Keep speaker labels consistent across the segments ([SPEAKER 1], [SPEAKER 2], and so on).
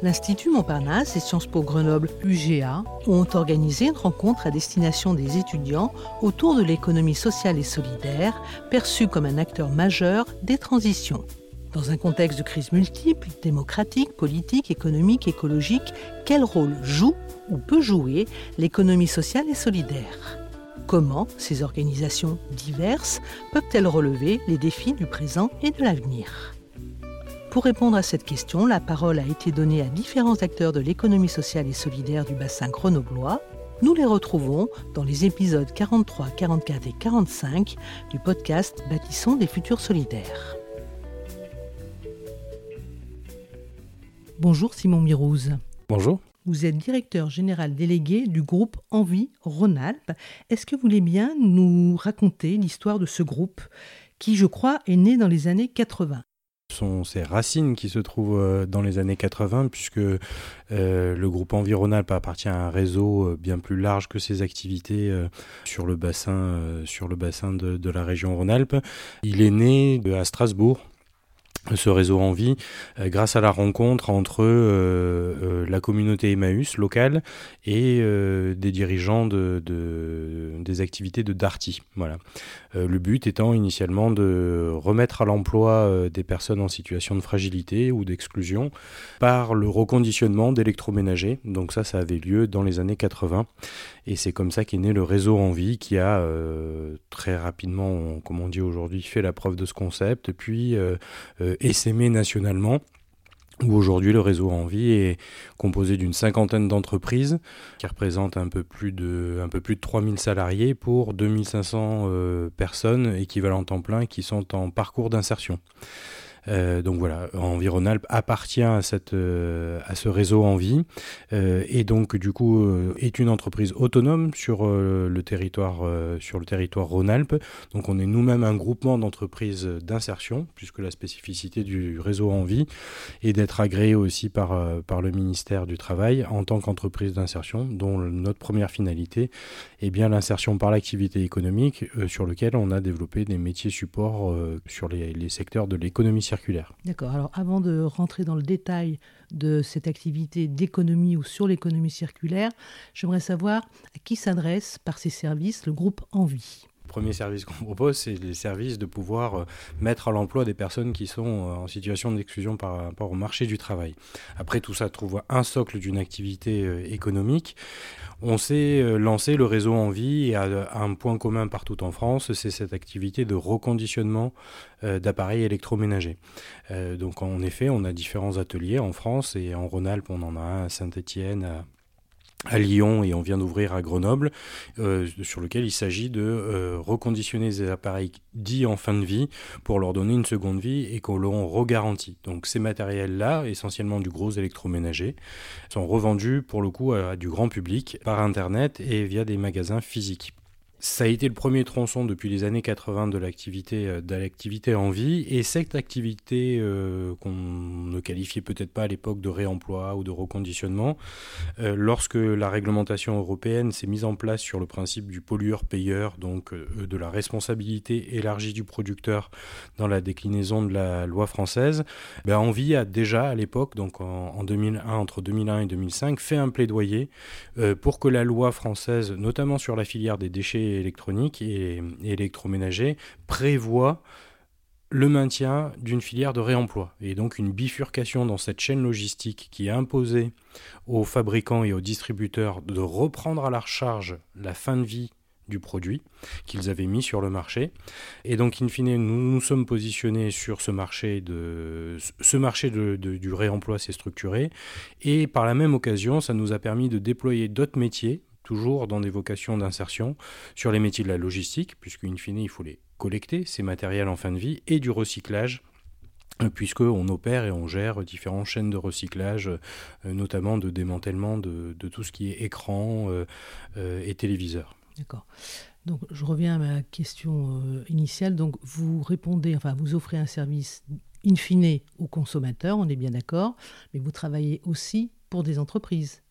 [SPEAKER 1] L'Institut Montparnasse et Sciences Po Grenoble UGA ont organisé une rencontre à destination des étudiants autour de l'économie sociale et solidaire, perçue comme un acteur majeur des transitions. Dans un contexte de crise multiple, démocratique, politique, économique, écologique, quel rôle joue ou peut jouer l'économie sociale et solidaire? Comment ces organisations diverses peuvent-elles relever les défis du présent et de l'avenir? Pour répondre à cette question, la parole a été donnée à différents acteurs de l'économie sociale et solidaire du bassin grenoblois. Nous les retrouvons dans les épisodes 43, 44 et 45 du podcast Bâtissons des futurs solidaires. Bonjour Simon Mirouz.
[SPEAKER 2] Bonjour.
[SPEAKER 1] Vous êtes directeur général délégué du groupe Envie Rhône-Alpes. Est-ce que vous voulez bien nous raconter l'histoire de ce groupe qui, je crois, est né dans les années 80
[SPEAKER 2] sont ces racines qui se trouvent euh, dans les années 80, puisque euh, le groupe Environalp appartient à un réseau euh, bien plus large que ses activités sur le bassin, sur le bassin de, de la région Rhône-Alpes. Il est né à Strasbourg ce réseau en vie euh, grâce à la rencontre entre euh, euh, la communauté Emmaüs locale et des dirigeants de, des activités de Darty. Voilà. le but étant initialement de remettre à l'emploi des personnes en situation de fragilité ou d'exclusion par le reconditionnement d'électroménagers. Donc ça, ça avait lieu dans les années 80 et c'est comme ça qu'est né le réseau en vie qui a très rapidement, comme on dit aujourd'hui, fait la preuve de ce concept, puis essaimé nationalement où aujourd'hui le réseau Envie est composé d'une cinquantaine d'entreprises qui représentent un peu plus de, un peu plus de 3000 salariés pour 2500 euh, personnes équivalentes en plein qui sont en parcours d'insertion. Euh, donc voilà, Environalp appartient à, cette, euh, à ce réseau en vie euh, et donc du coup est une entreprise autonome sur le territoire sur Rhône-Alpes. Donc on est nous-mêmes un groupement d'entreprises d'insertion puisque la spécificité du réseau en vie est d'être agréé aussi par, par le ministère du Travail en tant qu'entreprise d'insertion dont notre première finalité est bien l'insertion par l'activité économique sur lequel on a développé des métiers supports sur les, les secteurs de l'économie
[SPEAKER 1] D'accord. Alors avant de rentrer dans le détail de cette activité d'économie ou sur l'économie circulaire, j'aimerais savoir à qui s'adresse par ces services le groupe Envie.
[SPEAKER 2] Premier service qu'on propose, c'est les services de pouvoir euh, mettre à l'emploi des personnes qui sont euh, en situation d'exclusion par rapport au marché du travail. Après, tout ça trouve un socle d'une activité euh, économique. On s'est lancé le réseau en vie et un point commun partout en France, c'est cette activité de reconditionnement d'appareils électroménagers. donc en effet, on a différents ateliers en France et en Rhône-Alpes, on en a un à Saint-Étienne, Lyon et on vient d'ouvrir à Grenoble, euh, sur lequel il s'agit de euh, reconditionner des appareils dits en fin de vie pour leur donner une seconde vie et qu'on l'on regarantit. Donc ces matériels-là, essentiellement du gros électroménager, sont revendus pour le coup à du grand public par Internet et via des magasins physiques. Ça a été le premier tronçon depuis les années 80 de l'activité euh, de en vie. Et cette activité euh, qu'on ne qualifiait peut-être pas à l'époque de réemploi ou de reconditionnement, euh, lorsque la réglementation européenne s'est mise en place sur le principe du pollueur-payeur, donc de la responsabilité élargie du producteur dans la déclinaison de la loi française, ben Envie a déjà à l'époque, donc en, 2001, entre 2001 et 2005, fait un plaidoyer pour que la loi française, notamment sur la filière des déchets électronique et, électroménager prévoit le maintien d'une filière de réemploi et donc une bifurcation dans cette chaîne logistique qui a imposé aux fabricants et aux distributeurs de reprendre à leur charge la fin de vie du produit qu'ils avaient mis sur le marché. Et donc, in fine, nous nous sommes positionnés sur ce marché, de, ce marché de, du réemploi s'est structuré. Et par la même occasion, ça nous a permis de déployer d'autres métiers toujours dans des vocations d'insertion, sur les métiers de la logistique, puisqu'in fine, il faut les collecter, ces matériels en fin de vie, et du recyclage, euh, puisqu'on opère et on gère différentes chaînes de recyclage, euh, notamment de démantèlement de, tout ce qui est écran euh, et téléviseur.
[SPEAKER 1] D'accord. Donc, je reviens à ma question initiale. Donc, vous répondez, enfin, vous offrez un service in fine aux consommateurs, on est bien d'accord, mais vous travaillez aussi pour des entreprises.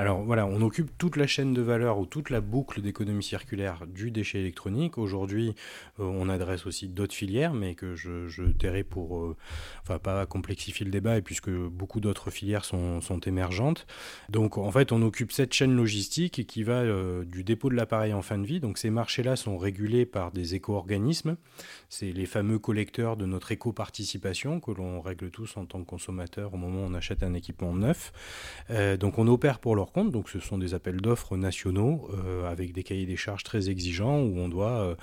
[SPEAKER 2] Alors voilà, on occupe toute la chaîne de valeur ou toute la boucle d'économie circulaire du déchet électronique. Aujourd'hui, euh, on adresse aussi d'autres filières, mais que je, tairai pour, euh, enfin pas complexifier le débat, et puisque beaucoup d'autres filières sont, émergentes. Donc en fait, on occupe cette chaîne logistique qui va euh, du dépôt de l'appareil en fin de vie. Donc ces marchés-là sont régulés par des éco-organismes. C'est les fameux collecteurs de notre éco-participation que l'on règle tous en tant que consommateur au moment où on achète un équipement neuf. donc on opère pour leur compte. Donc ce sont des appels d'offres nationaux euh, avec des cahiers des charges très exigeants où on doit euh,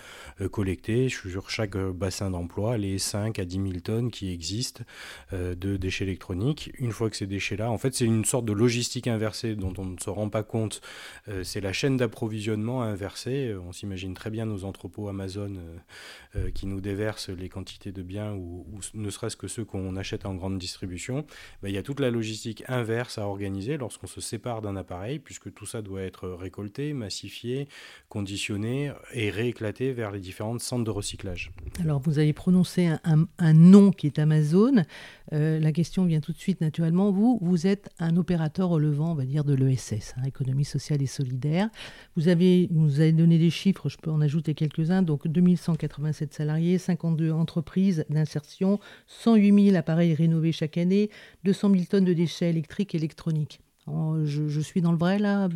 [SPEAKER 2] euh, collecter sur chaque bassin d'emploi les 5 à 10 000 tonnes qui existent de déchets électroniques. Une fois que ces déchets-là, en fait c'est une sorte de logistique inversée dont on ne se rend pas compte. c'est la chaîne d'approvisionnement inversée. On s'imagine très bien nos entrepôts Amazon qui nous déversent les quantités de biens ou, ne serait-ce que ceux qu'on achète en grande distribution. Ben, il y a toute la logistique inverse à organiser lorsqu'on se sépare d'un appareil, puisque tout ça doit être récolté, massifié, conditionné et rééclaté vers les différents centres de recyclage.
[SPEAKER 1] Alors, vous avez prononcé un, nom qui est Amazon. Euh, la question vient tout de suite naturellement. Vous, vous êtes un opérateur relevant, on va dire, de l'ESS, hein, économie sociale et solidaire. Vous avez, vous avez donné des chiffres, je peux en ajouter quelques-uns. Donc, 2187 salariés, 52 entreprises d'insertion, 108 000 appareils rénovés chaque année, 200 000 tonnes de déchets électriques et électroniques. Oh, je, suis dans le vrai là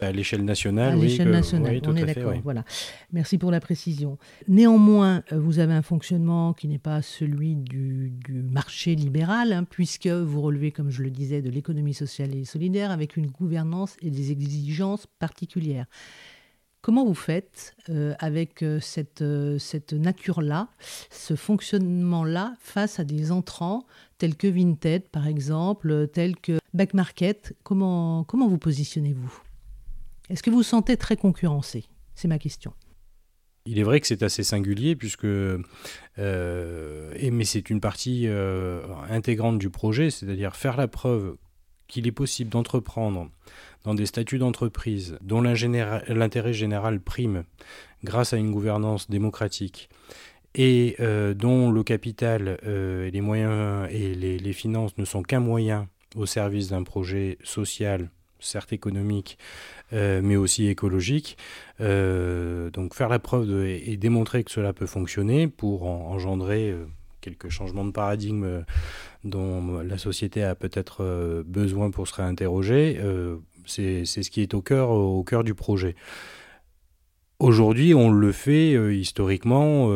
[SPEAKER 2] à l'échelle nationale,
[SPEAKER 1] à l'échelle nationale, on est d'accord. Voilà. Merci pour la précision. Néanmoins, euh, vous avez un fonctionnement qui n'est pas celui du, marché libéral, hein, puisque vous relevez, comme je le disais, de l'économie sociale et solidaire avec une gouvernance et des exigences particulières. Comment vous faites euh, avec euh, cette nature-là, ce fonctionnement-là, face à des entrants tels que Vinted, par exemple, tels que back market, comment, comment vous positionnez-vous? Est-ce que vous vous sentez très concurrencé? C'est ma question.
[SPEAKER 2] Il est vrai que c'est assez singulier puisque, euh, et, mais c'est une partie euh, intégrante du projet, c'est-à-dire faire la preuve qu'il est possible d'entreprendre dans des statuts d'entreprise dont l'intérêt général prime grâce à une gouvernance démocratique et euh, dont le capital et les moyens et les finances ne sont qu'un moyen au service d'un projet social, certes économique, euh, mais aussi écologique. Euh, donc faire la preuve et, démontrer que cela peut fonctionner pour engendrer euh, quelques changements de paradigme dont la société a peut-être besoin pour se réinterroger, c'est ce qui est au cœur, au cœur du projet. Aujourd'hui, on le fait historiquement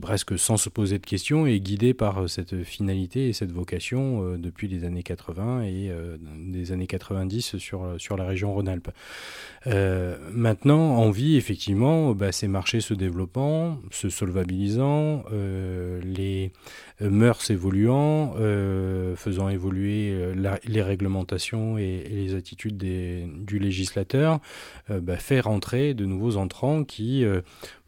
[SPEAKER 2] presque sans se poser de questions et guidé par euh, cette finalité et cette vocation euh, depuis les années 80 et euh, des années 90 sur, sur la région Rhône-Alpes. maintenant, on vit effectivement bah, ces marchés se développant, se solvabilisant, les mœurs évoluant, faisant évoluer les réglementations et, les attitudes des, du législateur, bah, faire entrer de nouveaux entrants qui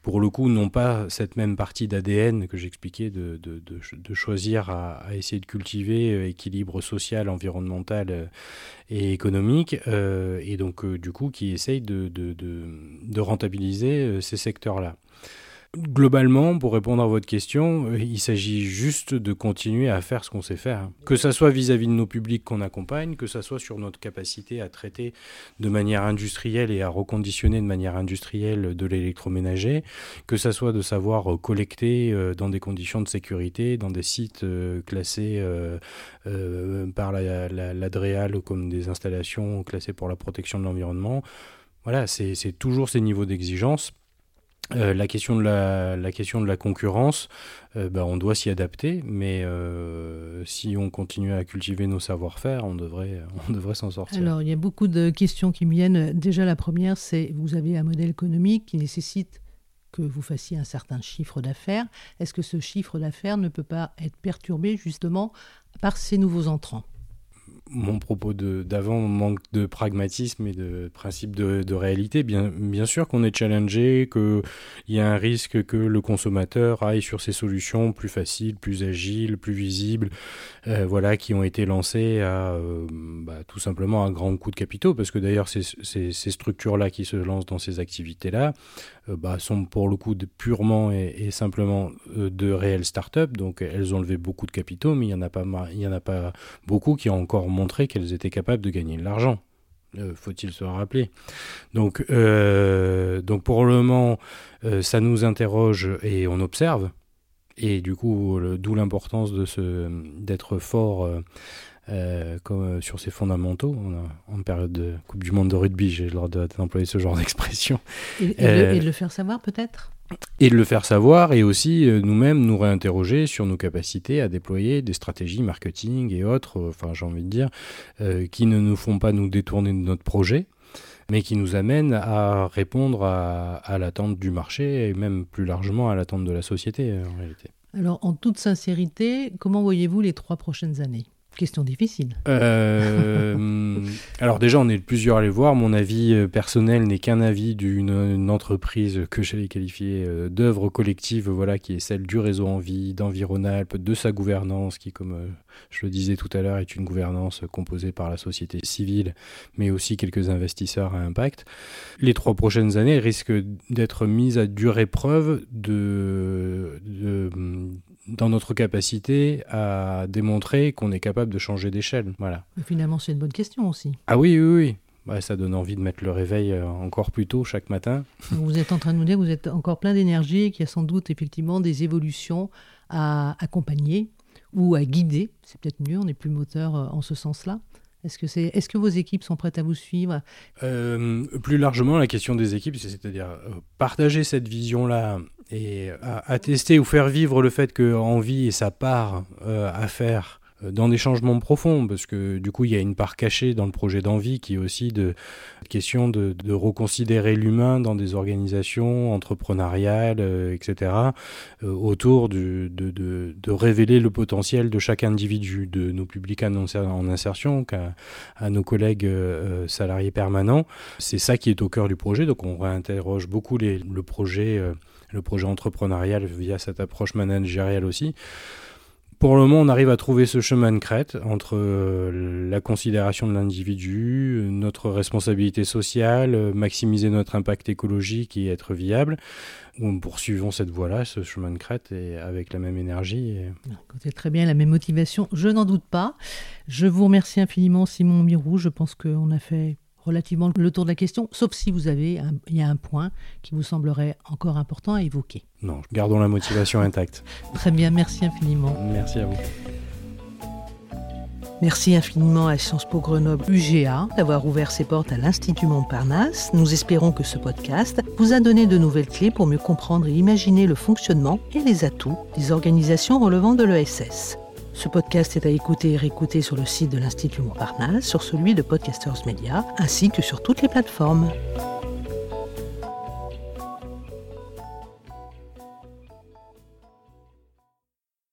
[SPEAKER 2] pour le coup, n'ont pas cette même partie d'ADN que j'expliquais de, choisir à, essayer de cultiver euh, équilibre social, environnemental euh, et économique, euh, et donc du coup qui essayent de, rentabiliser ces secteurs-là. Globalement, pour répondre à votre question, euh, il s'agit juste de continuer à faire ce qu'on sait faire. Que ce soit vis-à-vis de nos publics qu'on accompagne, que ce soit sur notre capacité à traiter de manière industrielle et à reconditionner de manière industrielle de l'électroménager, que ce soit de savoir euh, collecter euh, dans des conditions de sécurité, dans des sites classés par la, comme des installations classées pour la protection de l'environnement. Voilà, c'est toujours ces niveaux d'exigence euh, la, question de la, concurrence, euh, bah, on doit s'y adapter, mais euh, si on continue à cultiver nos savoir-faire, on devrait, on devrait s'en sortir.
[SPEAKER 1] Alors, il y a beaucoup de questions qui me viennent. Déjà, la première, c'est vous avez un modèle économique qui nécessite que vous fassiez un certain chiffre d'affaires. Est-ce que ce chiffre d'affaires ne peut pas être perturbé justement par ces nouveaux entrants?
[SPEAKER 2] Mon propos d'avant manque de pragmatisme et de principe de, réalité. Bien, bien sûr qu'on est challengé, qu'il y a un risque que le consommateur aille sur ces solutions plus faciles, plus agiles, plus visibles, euh, voilà, qui ont été lancées à euh, bah, tout simplement un grand coup de capitaux, parce que d'ailleurs ces, ces, structures-là qui se lancent dans ces activités-là euh, bah, sont pour le coup de purement et, simplement de réelles startups, donc elles ont levé beaucoup de capitaux, mais il n'y en, en a pas beaucoup qui ont encore montré qu'elles étaient capables de gagner de l'argent. Euh, faut-il se rappeler. Donc, euh, donc pour le moment, euh, ça nous interroge et on observe. Et du coup, d'où l'importance de ce, d'être fort comme, sur ces fondamentaux. en période de Coupe du Monde de rugby, j'ai le droit d'employer ce genre d'expression.
[SPEAKER 1] et, de le faire savoir peut-être?
[SPEAKER 2] Et de le faire savoir et aussi euh, nous-mêmes nous réinterroger sur nos capacités à déployer des stratégies marketing et autres, euh, enfin j'ai envie de dire, euh, qui ne nous font pas nous détourner de notre projet, mais qui nous amènent à répondre à, à l'attente du marché et même plus largement à l'attente de la société en réalité.
[SPEAKER 1] Alors en toute sincérité, comment voyez-vous les trois prochaines années? Question difficile.
[SPEAKER 2] Euh, alors déjà, on est plusieurs à les voir. Mon avis euh, personnel n'est qu'un avis d'une entreprise que j'allais qualifier euh, d'œuvre collective, voilà, qui est celle du réseau Envie, d'Environalp, de sa gouvernance, qui, comme je le disais tout à l'heure, est une gouvernance composée par la société civile, mais aussi quelques investisseurs à impact. Les trois prochaines années risquent d'être mises à dure épreuve de, de dans notre capacité à démontrer qu'on est capable de changer d'échelle. Voilà.
[SPEAKER 1] finalement, c'est une bonne question aussi.
[SPEAKER 2] Ah oui, oui, oui. ça donne envie de mettre le réveil euh, encore plus tôt chaque matin.
[SPEAKER 1] Vous êtes en train de nous dire que vous êtes encore plein d'énergie et qu'il y a sans doute effectivement des évolutions à accompagner ou à guider. C'est peut-être mieux, on est plus moteur euh, en ce sens-là. Est-ce que, vos équipes sont prêtes à vous suivre?
[SPEAKER 2] Euh, Plus largement, la question des équipes, c'est-à-dire partager cette vision-là et attester ou faire vivre le fait que Envie et sa part euh, à faire euh, dans des changements profonds, parce que du coup, il y a une part cachée dans le projet d'envie qui est aussi de question de, de reconsidérer l'humain dans des organisations entrepreneuriales, euh, etc., euh, autour de, de, de, révéler le potentiel de chaque individu, de nos publics en, en insertion qu'à à nos collègues salariés permanents. C'est ça qui est au cœur du projet, donc on réinterroge beaucoup les, le projet le projet entrepreneurial via cette approche managériale aussi. Pour le moment, on arrive à trouver ce chemin de crête entre euh, la considération de l'individu, notre responsabilité sociale, euh, maximiser notre impact écologique et être viable. Nous poursuivons cette voie-là, ce chemin de crête, et avec la même énergie.
[SPEAKER 1] C'est très bien, la même motivation, je n'en doute pas. Je vous remercie infiniment, Simon Mirou. Je pense qu'on a fait relativement le tour de la question, sauf si vous avez il y a un point qui vous semblerait encore important à évoquer.
[SPEAKER 2] Non, gardons la motivation intacte.
[SPEAKER 1] Très bien, merci infiniment.
[SPEAKER 2] Merci à vous.
[SPEAKER 1] Merci infiniment à Sciences Po Grenoble UGA d'avoir ouvert ses portes à l'Institut Montparnasse. Nous espérons que ce podcast vous a donné de nouvelles clés pour mieux comprendre et imaginer le fonctionnement et les atouts des organisations relevant de l'ESS. Ce podcast est à écouter et réécouter sur le site de l'Institut Montparnasse, sur celui de Podcasters Media, ainsi que sur toutes les plateformes.